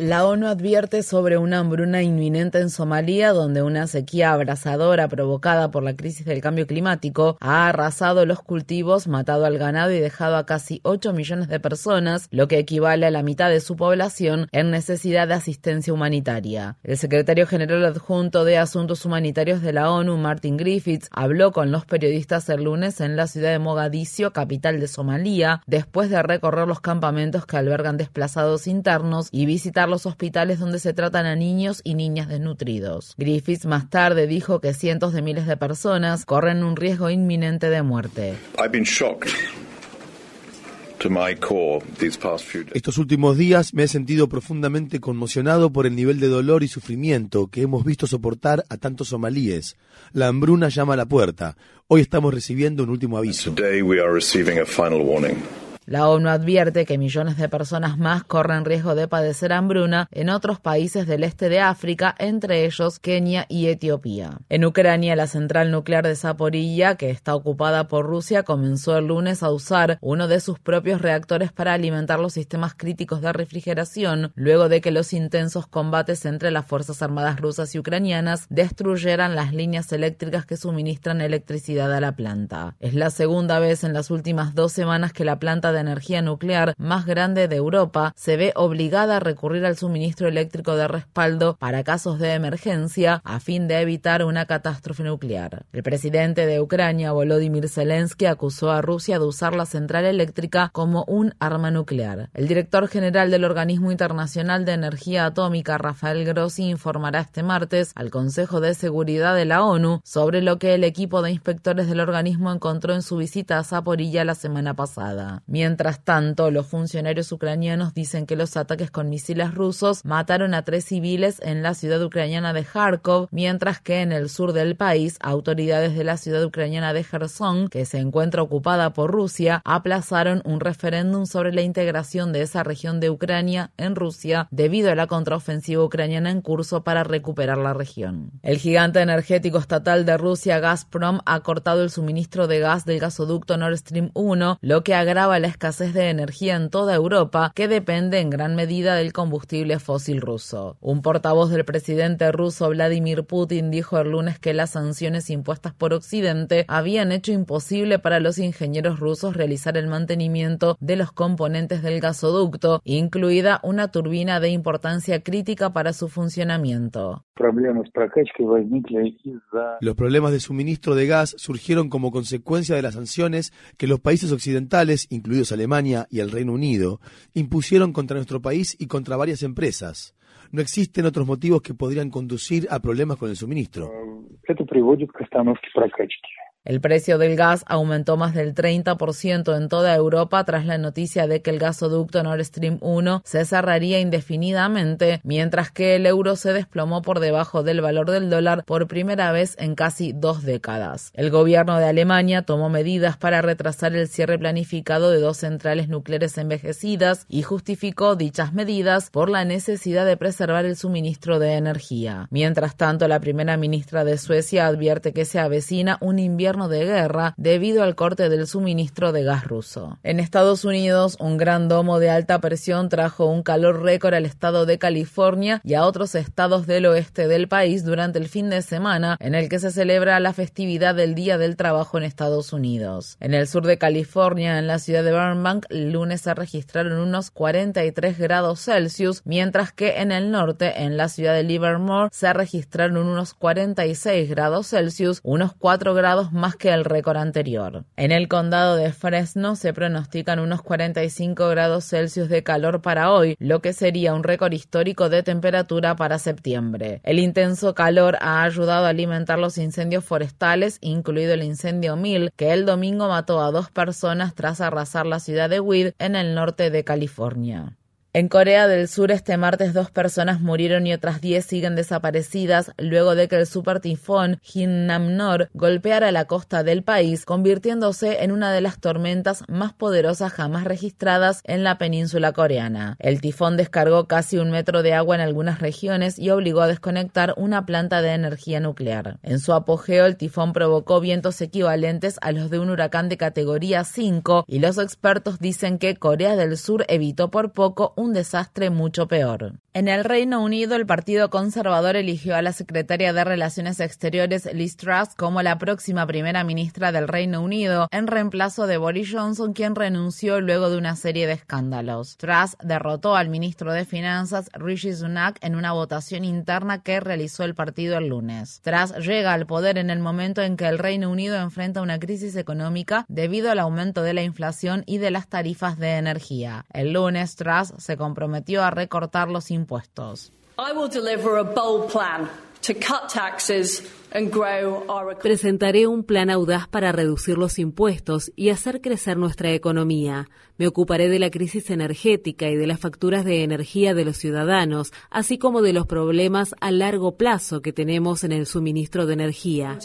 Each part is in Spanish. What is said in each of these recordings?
La ONU advierte sobre una hambruna inminente en Somalia, donde una sequía abrasadora provocada por la crisis del cambio climático ha arrasado los cultivos, matado al ganado y dejado a casi 8 millones de personas, lo que equivale a la mitad de su población, en necesidad de asistencia humanitaria. El secretario general adjunto de Asuntos Humanitarios de la ONU, Martin Griffiths, habló con los periodistas el lunes en la ciudad de Mogadiscio, capital de Somalia, después de recorrer los campamentos que albergan desplazados internos y visitar los hospitales donde se tratan a niños y niñas desnutridos. Griffiths más tarde dijo que cientos de miles de personas corren un riesgo inminente de muerte. Estos últimos días me he sentido profundamente conmocionado por el nivel de dolor y sufrimiento que hemos visto soportar a tantos somalíes. La hambruna llama a la puerta. Hoy estamos recibiendo un último aviso. La ONU advierte que millones de personas más corren riesgo de padecer hambruna en otros países del este de África, entre ellos Kenia y Etiopía. En Ucrania, la central nuclear de Zaporilla, que está ocupada por Rusia, comenzó el lunes a usar uno de sus propios reactores para alimentar los sistemas críticos de refrigeración, luego de que los intensos combates entre las Fuerzas Armadas rusas y ucranianas destruyeran las líneas eléctricas que suministran electricidad a la planta. Es la segunda vez en las últimas dos semanas que la planta de energía nuclear más grande de Europa se ve obligada a recurrir al suministro eléctrico de respaldo para casos de emergencia a fin de evitar una catástrofe nuclear. El presidente de Ucrania, Volodymyr Zelensky, acusó a Rusia de usar la central eléctrica como un arma nuclear. El director general del Organismo Internacional de Energía Atómica, Rafael Grossi, informará este martes al Consejo de Seguridad de la ONU sobre lo que el equipo de inspectores del organismo encontró en su visita a Zaporilla la semana pasada. Mientras tanto, los funcionarios ucranianos dicen que los ataques con misiles rusos mataron a tres civiles en la ciudad ucraniana de Kharkov, mientras que en el sur del país, autoridades de la ciudad ucraniana de Kherson, que se encuentra ocupada por Rusia, aplazaron un referéndum sobre la integración de esa región de Ucrania en Rusia debido a la contraofensiva ucraniana en curso para recuperar la región. El gigante energético estatal de Rusia, Gazprom, ha cortado el suministro de gas del gasoducto Nord Stream 1, lo que agrava la escasez de energía en toda Europa que depende en gran medida del combustible fósil ruso. Un portavoz del presidente ruso Vladimir Putin dijo el lunes que las sanciones impuestas por Occidente habían hecho imposible para los ingenieros rusos realizar el mantenimiento de los componentes del gasoducto, incluida una turbina de importancia crítica para su funcionamiento. Los problemas de suministro de gas surgieron como consecuencia de las sanciones que los países occidentales, incluidos Alemania y el Reino Unido, impusieron contra nuestro país y contra varias empresas. No existen otros motivos que podrían conducir a problemas con el suministro. El precio del gas aumentó más del 30% en toda Europa tras la noticia de que el gasoducto Nord Stream 1 se cerraría indefinidamente, mientras que el euro se desplomó por debajo del valor del dólar por primera vez en casi dos décadas. El gobierno de Alemania tomó medidas para retrasar el cierre planificado de dos centrales nucleares envejecidas y justificó dichas medidas por la necesidad de preservar el suministro de energía. Mientras tanto, la primera ministra de Suecia advierte que se avecina un invierno de guerra debido al corte del suministro de gas ruso. En Estados Unidos, un gran domo de alta presión trajo un calor récord al estado de California y a otros estados del oeste del país durante el fin de semana en el que se celebra la festividad del Día del Trabajo en Estados Unidos. En el sur de California, en la ciudad de Burbank, el lunes se registraron unos 43 grados Celsius, mientras que en el norte, en la ciudad de Livermore, se registraron unos 46 grados Celsius, unos 4 grados más que el récord anterior. En el condado de Fresno se pronostican unos 45 grados Celsius de calor para hoy, lo que sería un récord histórico de temperatura para septiembre. El intenso calor ha ayudado a alimentar los incendios forestales, incluido el incendio Mill, que el domingo mató a dos personas tras arrasar la ciudad de Weed en el norte de California. En Corea del Sur este martes dos personas murieron y otras diez siguen desaparecidas luego de que el supertifón Hinnamnor golpeara la costa del país, convirtiéndose en una de las tormentas más poderosas jamás registradas en la península coreana. El tifón descargó casi un metro de agua en algunas regiones y obligó a desconectar una planta de energía nuclear. En su apogeo, el tifón provocó vientos equivalentes a los de un huracán de categoría 5 y los expertos dicen que Corea del Sur evitó por poco un desastre mucho peor. En el Reino Unido, el Partido Conservador eligió a la secretaria de Relaciones Exteriores Liz Truss como la próxima primera ministra del Reino Unido, en reemplazo de Boris Johnson, quien renunció luego de una serie de escándalos. Truss derrotó al ministro de Finanzas Rishi Sunak en una votación interna que realizó el partido el lunes. Truss llega al poder en el momento en que el Reino Unido enfrenta una crisis económica debido al aumento de la inflación y de las tarifas de energía. El lunes, Truss se comprometió a recortar los impuestos. Presentaré un plan audaz para reducir los impuestos y hacer crecer nuestra economía. Me ocuparé de la crisis energética y de las facturas de energía de los ciudadanos, así como de los problemas a largo plazo que tenemos en el suministro de energía.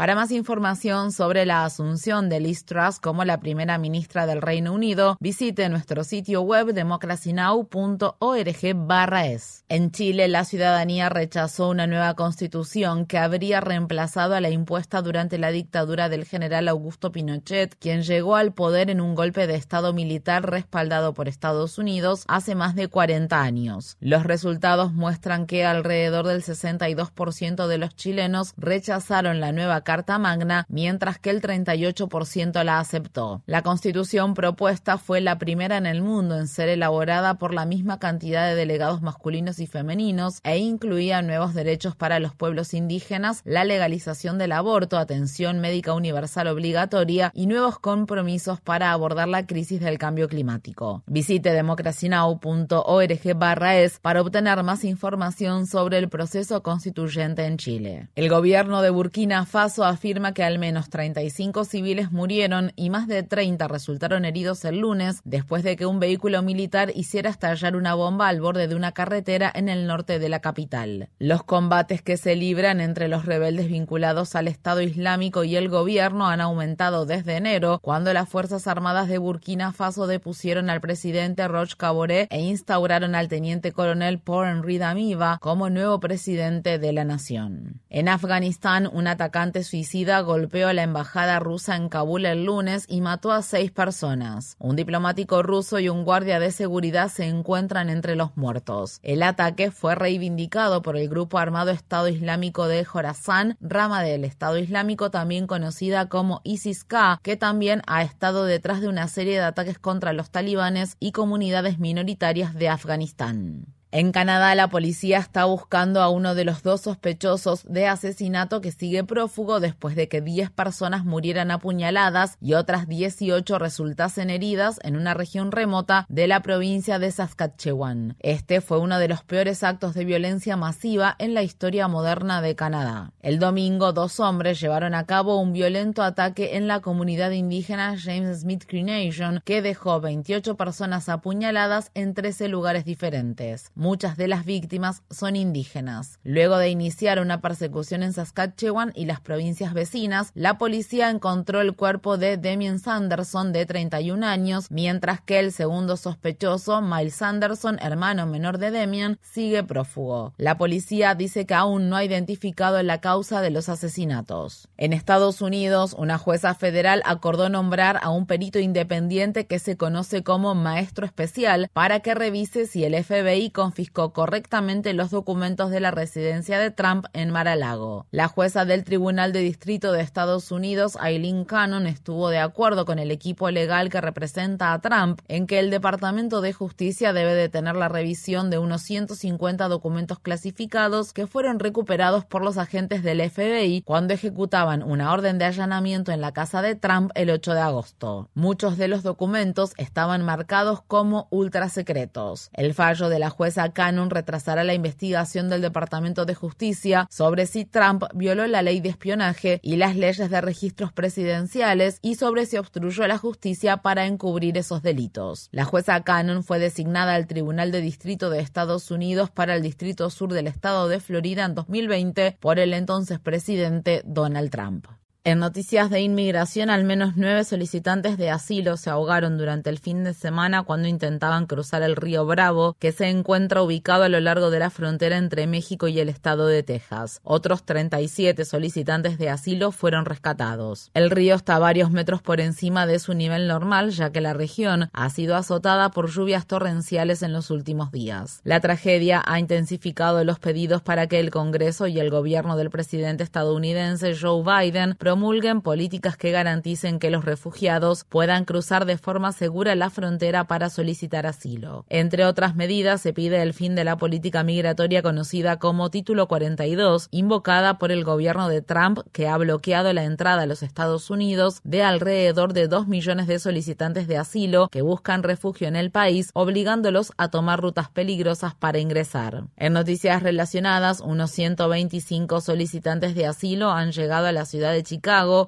Para más información sobre la asunción de Liz Truss como la primera ministra del Reino Unido, visite nuestro sitio web democracynow.org/es. En Chile, la ciudadanía rechazó una nueva constitución que habría reemplazado a la impuesta durante la dictadura del general Augusto Pinochet, quien llegó al poder en un golpe de Estado militar respaldado por Estados Unidos hace más de 40 años. Los resultados muestran que alrededor del 62% de los chilenos rechazaron la nueva Carta Magna, mientras que el 38% la aceptó. La constitución propuesta fue la primera en el mundo en ser elaborada por la misma cantidad de delegados masculinos y femeninos e incluía nuevos derechos para los pueblos indígenas, la legalización del aborto, atención médica universal obligatoria y nuevos compromisos para abordar la crisis del cambio climático. Visite democracynow.org/es para obtener más información sobre el proceso constituyente en Chile. El gobierno de Burkina Faso afirma que al menos 35 civiles murieron y más de 30 resultaron heridos el lunes después de que un vehículo militar hiciera estallar una bomba al borde de una carretera en el norte de la capital. Los combates que se libran entre los rebeldes vinculados al Estado Islámico y el gobierno han aumentado desde enero, cuando las Fuerzas Armadas de Burkina Faso depusieron al presidente Roch Kaboré e instauraron al teniente coronel Paul Henri Damiba como nuevo presidente de la nación. En Afganistán, un atacante suicida golpeó a la embajada rusa en Kabul el lunes y mató a seis personas. Un diplomático ruso y un guardia de seguridad se encuentran entre los muertos. El ataque fue reivindicado por el grupo armado Estado Islámico de Jorazán, rama del Estado Islámico también conocida como ISIS-K, que también ha estado detrás de una serie de ataques contra los talibanes y comunidades minoritarias de Afganistán. En Canadá, la policía está buscando a uno de los dos sospechosos de asesinato que sigue prófugo después de que 10 personas murieran apuñaladas y otras 18 resultasen heridas en una región remota de la provincia de Saskatchewan. Este fue uno de los peores actos de violencia masiva en la historia moderna de Canadá. El domingo, dos hombres llevaron a cabo un violento ataque en la comunidad indígena James Smith Cree Nation que dejó 28 personas apuñaladas en 13 lugares diferentes. Muchas de las víctimas son indígenas. Luego de iniciar una persecución en Saskatchewan y las provincias vecinas, la policía encontró el cuerpo de Damien Sanderson de 31 años, mientras que el segundo sospechoso, Miles Sanderson, hermano menor de Damien, sigue prófugo. La policía dice que aún no ha identificado la causa de los asesinatos. En Estados Unidos, una jueza federal acordó nombrar a un perito independiente que se conoce como maestro especial para que revise si el FBI confiscó correctamente los documentos de la residencia de Trump en Mar-a-Lago. La jueza del Tribunal de Distrito de Estados Unidos, Eileen Cannon, estuvo de acuerdo con el equipo legal que representa a Trump en que el Departamento de Justicia debe detener la revisión de unos 150 documentos clasificados que fueron recuperados por los agentes del FBI cuando ejecutaban una orden de allanamiento en la casa de Trump el 8 de agosto. Muchos de los documentos estaban marcados como ultra secretos. El fallo de la jueza Cannon retrasará la investigación del Departamento de Justicia sobre si Trump violó la ley de espionaje y las leyes de registros presidenciales y sobre si obstruyó la justicia para encubrir esos delitos. La jueza Cannon fue designada al Tribunal de Distrito de Estados Unidos para el Distrito Sur del Estado de Florida en 2020 por el entonces presidente Donald Trump. En noticias de inmigración, al menos nueve solicitantes de asilo se ahogaron durante el fin de semana cuando intentaban cruzar el río Bravo, que se encuentra ubicado a lo largo de la frontera entre México y el estado de Texas. Otros 37 solicitantes de asilo fueron rescatados. El río está varios metros por encima de su nivel normal, ya que la región ha sido azotada por lluvias torrenciales en los últimos días. La tragedia ha intensificado los pedidos para que el Congreso y el gobierno del presidente estadounidense Joe Biden promulguen políticas que garanticen que los refugiados puedan cruzar de forma segura la frontera para solicitar asilo. Entre otras medidas, se pide el fin de la política migratoria conocida como Título 42, invocada por el gobierno de Trump, que ha bloqueado la entrada a los Estados Unidos de alrededor de 2 millones de solicitantes de asilo que buscan refugio en el país, obligándolos a tomar rutas peligrosas para ingresar. En noticias relacionadas, unos 125 solicitantes de asilo han llegado a la ciudad de Chicago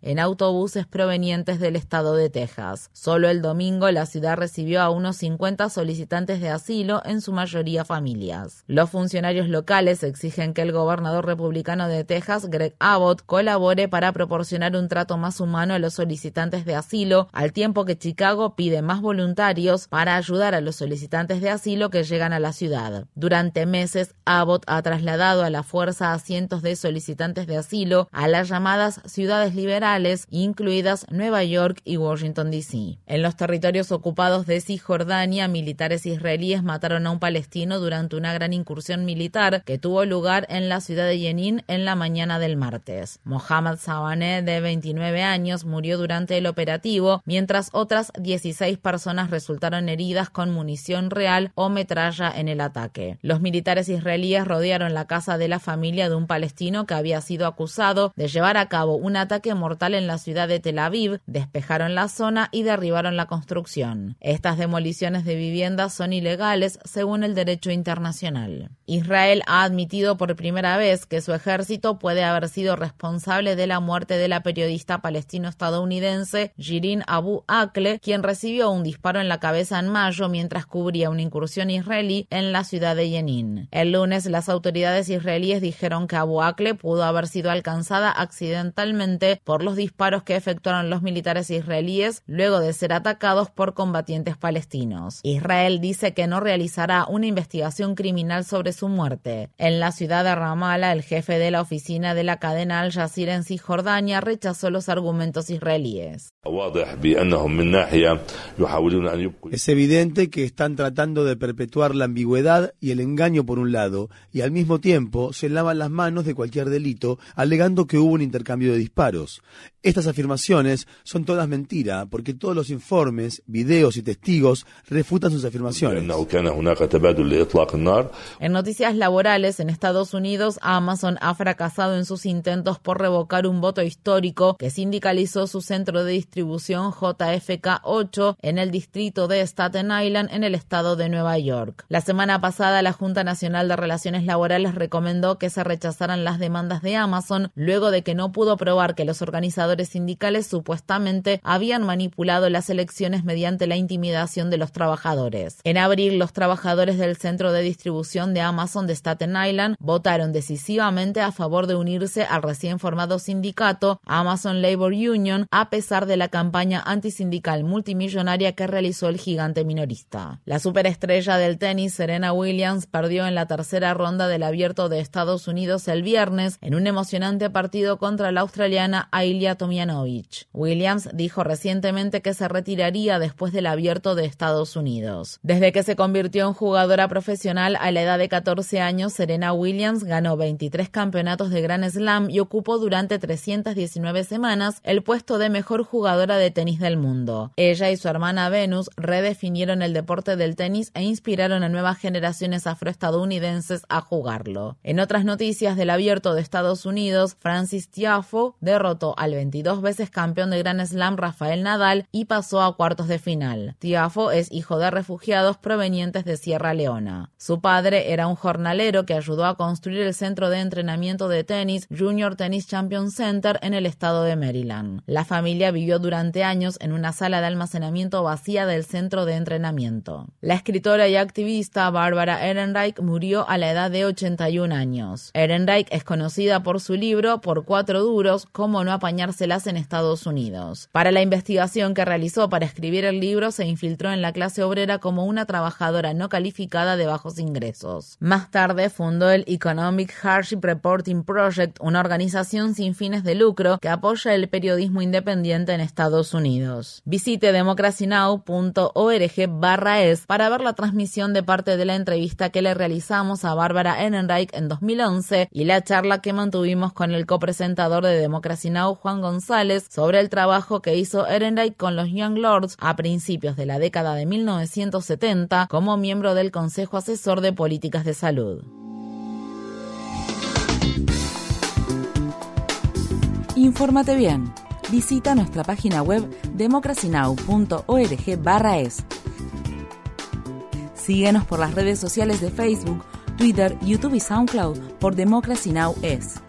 En autobuses provenientes del estado de Texas. Solo el domingo la ciudad recibió a unos 50 solicitantes de asilo, en su mayoría familias. Los funcionarios locales exigen que el gobernador republicano de Texas, Greg Abbott, colabore para proporcionar un trato más humano a los solicitantes de asilo, al tiempo que Chicago pide más voluntarios para ayudar a los solicitantes de asilo que llegan a la ciudad. Durante meses, Abbott ha trasladado a la fuerza a cientos de solicitantes de asilo a las llamadas ciudades liberales, incluidas Nueva York y Washington, D.C. En los territorios ocupados de Cisjordania, militares israelíes mataron a un palestino durante una gran incursión militar que tuvo lugar en la ciudad de Jenin en la mañana del martes. Mohammad Sabaneh, de 29 años, murió durante el operativo, mientras otras 16 personas resultaron heridas con munición real o metralla en el ataque. Los militares israelíes rodearon la casa de la familia de un palestino que había sido acusado de llevar a cabo un ataque ataque mortal en la ciudad de Tel Aviv, despejaron la zona y derribaron la construcción. Estas demoliciones de viviendas son ilegales según el derecho internacional. Israel ha admitido por primera vez que su ejército puede haber sido responsable de la muerte de la periodista palestino-estadounidense Jirin Abu Akle, quien recibió un disparo en la cabeza en mayo mientras cubría una incursión israelí en la ciudad de Jenin. El lunes, las autoridades israelíes dijeron que Abu Akle pudo haber sido alcanzada accidentalmente por los disparos que efectuaron los militares israelíes luego de ser atacados por combatientes palestinos. Israel dice que no realizará una investigación criminal sobre su muerte. En la ciudad de Ramallah, el jefe de la oficina de la cadena Al Jazeera en Cisjordania rechazó los argumentos israelíes. Es evidente que están tratando de perpetuar la ambigüedad y el engaño por un lado, y al mismo tiempo se lavan las manos de cualquier delito, alegando que hubo un intercambio de disparos. Estas afirmaciones son todas mentira, porque todos los informes, videos y testigos refutan sus afirmaciones. En noticias laborales, en Estados Unidos, Amazon ha fracasado en sus intentos por revocar un voto histórico que sindicalizó su centro de distribución JFK8 en el distrito de Staten Island, en el estado de Nueva York. La semana pasada, la Junta Nacional de Relaciones Laborales recomendó que se rechazaran las demandas de Amazon luego de que no pudo probar que los organizadores sindicales supuestamente habían manipulado las elecciones mediante la intimidación de los trabajadores. En abril, los trabajadores del centro de distribución de Amazon de Staten Island votaron decisivamente a favor de unirse al recién formado sindicato Amazon Labor Union a pesar de la campaña antisindical multimillonaria que realizó el gigante minorista. La superestrella del tenis Serena Williams perdió en la tercera ronda del abierto de Estados Unidos el viernes en un emocionante partido contra la australiana Ailia Tomjanovic. Williams dijo recientemente que se retiraría después del abierto de Estados Unidos. Desde que se convirtió en jugadora profesional a la edad de 14 años, Serena Williams ganó 23 campeonatos de Grand Slam y ocupó durante 319 semanas el puesto de mejor jugadora de tenis del mundo. Ella y su hermana Venus redefinieron el deporte del tenis e inspiraron a nuevas generaciones afroestadounidenses a jugarlo. En otras noticias del abierto de Estados Unidos, Francis Tiafo derrotó al 22 veces campeón de Grand Slam Rafael Nadal y pasó a cuartos de final. Tiafo es hijo de refugiados provenientes de Sierra Leona. Su padre era un jornalero que ayudó a construir el centro de entrenamiento de tenis Junior Tennis Champion Center en el estado de Maryland. La familia vivió durante años en una sala de almacenamiento vacía del centro de entrenamiento. La escritora y activista Barbara Ehrenreich murió a la edad de 81 años. Ehrenreich es conocida por su libro Por cuatro duros, cómo no apañárselas en Estados Unidos. Para la investigación que realizó para escribir el libro, se infiltró en la clase obrera como una trabajadora no calificada de bajos ingresos. Más tarde fundó el Economic Hardship Reporting Project, una organización sin fines de lucro que apoya el periodismo independiente en Estados Unidos. Visite democracynow.org barra es para ver la transmisión de parte de la entrevista que le realizamos a Bárbara Ehrenreich en 2011 y la charla que mantuvimos con el copresentador de Democracy Juan González, sobre el trabajo que hizo Ehrenreich con los Young Lords a principios de la década de 1970 como miembro del Consejo Asesor de Políticas de Salud. Infórmate bien. Visita nuestra página web democracynow.org/es. Síguenos por las redes sociales de Facebook, Twitter, YouTube y SoundCloud por Democracy Now! es.